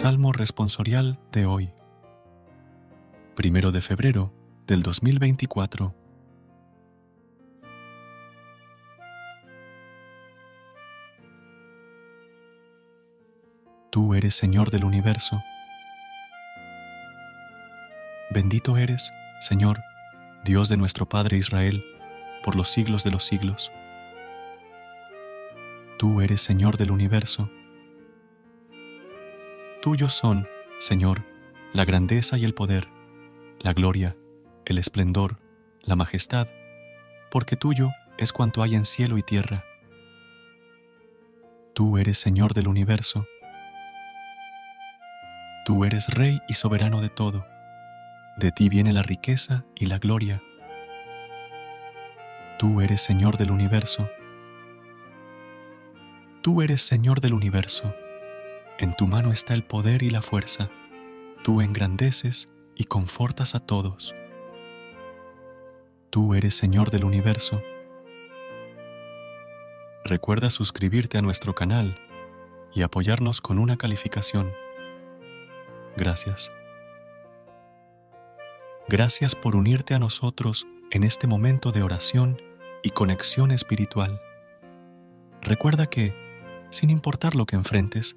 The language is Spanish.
Salmo responsorial de hoy. Primero de febrero del 2024. Tú eres Señor del universo. Bendito eres, Señor, Dios de nuestro Padre Israel, por los siglos de los siglos. Tú eres Señor del universo. Tuyos son, Señor, la grandeza y el poder, la gloria, el esplendor, la majestad, porque tuyo es cuanto hay en cielo y tierra. Tú eres Señor del universo. Tú eres Rey y soberano de todo. De ti viene la riqueza y la gloria. Tú eres Señor del universo. Tú eres Señor del universo. En tu mano está el poder y la fuerza. Tú engrandeces y confortas a todos. Tú eres Señor del universo. Recuerda suscribirte a nuestro canal y apoyarnos con una calificación. Gracias. Gracias por unirte a nosotros en este momento de oración y conexión espiritual. Recuerda que, sin importar lo que enfrentes,